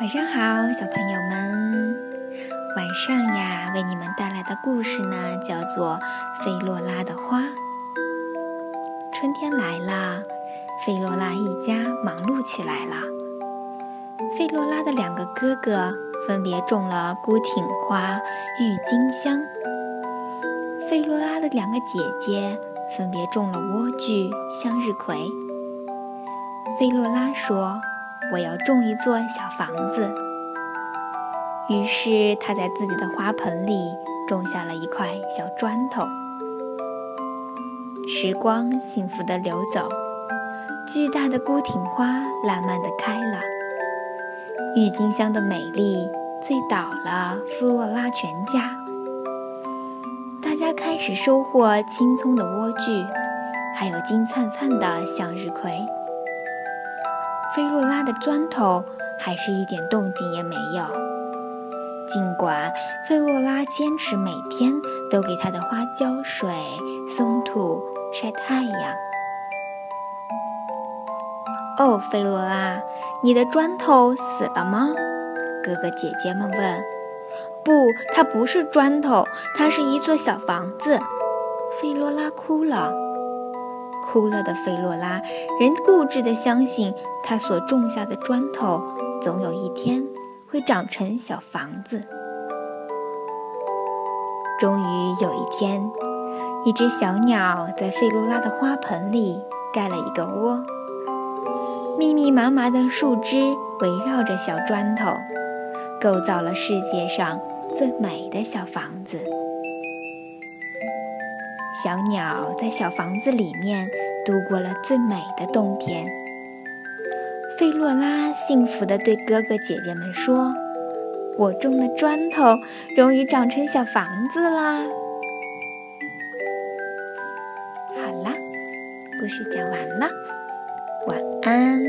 晚上好，小朋友们。晚上呀，为你们带来的故事呢，叫做《费洛拉的花》。春天来了，费洛拉一家忙碌起来了。费洛拉的两个哥哥分别种了孤挺花、郁金香。费洛拉的两个姐姐分别种了莴苣、向日葵。费洛拉说。我要种一座小房子。于是他在自己的花盆里种下了一块小砖头。时光幸福地流走，巨大的孤挺花烂漫地开了，郁金香的美丽醉倒了弗洛拉全家。大家开始收获青葱的莴苣，还有金灿灿的向日葵。菲洛拉的砖头还是一点动静也没有，尽管菲洛拉坚持每天都给他的花浇水、松土、晒太阳。哦，菲洛拉，你的砖头死了吗？哥哥姐姐们问。不，它不是砖头，它是一座小房子。菲洛拉哭了。哭了的费洛拉仍固执地相信，他所种下的砖头总有一天会长成小房子。终于有一天，一只小鸟在费洛拉的花盆里盖了一个窝，密密麻麻的树枝围绕着小砖头，构造了世界上最美的小房子。小鸟在小房子里面度过了最美的冬天。费洛拉幸福地对哥哥姐姐们说：“我种的砖头终于长成小房子啦！”好啦，故事讲完了，晚安。